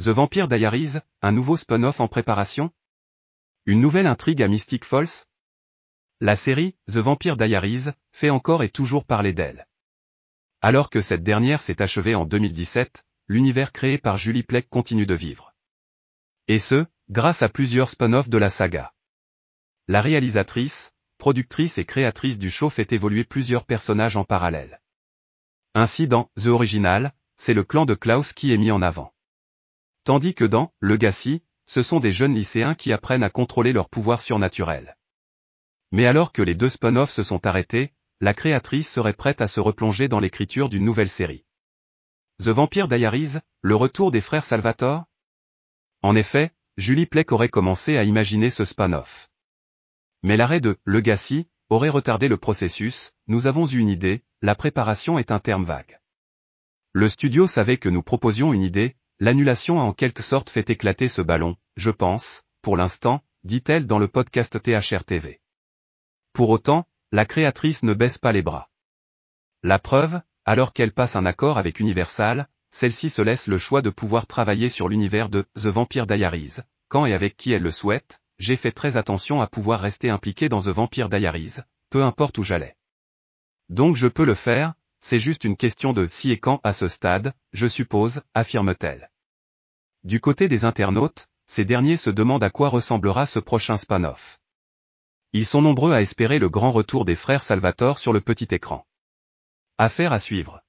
The Vampire Diaries, un nouveau spin-off en préparation Une nouvelle intrigue à Mystic Falls La série, The Vampire Diaries, fait encore et toujours parler d'elle. Alors que cette dernière s'est achevée en 2017, l'univers créé par Julie Plec continue de vivre. Et ce, grâce à plusieurs spin-offs de la saga. La réalisatrice, productrice et créatrice du show fait évoluer plusieurs personnages en parallèle. Ainsi dans The Original, c'est le clan de Klaus qui est mis en avant. Tandis que dans Legacy, ce sont des jeunes lycéens qui apprennent à contrôler leur pouvoir surnaturel. Mais alors que les deux spin-offs se sont arrêtés, la créatrice serait prête à se replonger dans l'écriture d'une nouvelle série. The Vampire Diaries, le retour des frères Salvatore? En effet, Julie Plec aurait commencé à imaginer ce spin-off. Mais l'arrêt de Legacy aurait retardé le processus, nous avons eu une idée, la préparation est un terme vague. Le studio savait que nous proposions une idée, l'annulation a en quelque sorte fait éclater ce ballon, je pense, pour l'instant, dit-elle dans le podcast THR TV. Pour autant, la créatrice ne baisse pas les bras. La preuve, alors qu'elle passe un accord avec Universal, celle-ci se laisse le choix de pouvoir travailler sur l'univers de The Vampire Diaries, quand et avec qui elle le souhaite, j'ai fait très attention à pouvoir rester impliqué dans The Vampire Diaries, peu importe où j'allais. Donc je peux le faire, c'est juste une question de si et quand à ce stade, je suppose, affirme-t-elle. Du côté des internautes, ces derniers se demandent à quoi ressemblera ce prochain spin-off. Ils sont nombreux à espérer le grand retour des frères Salvatore sur le petit écran. Affaire à suivre.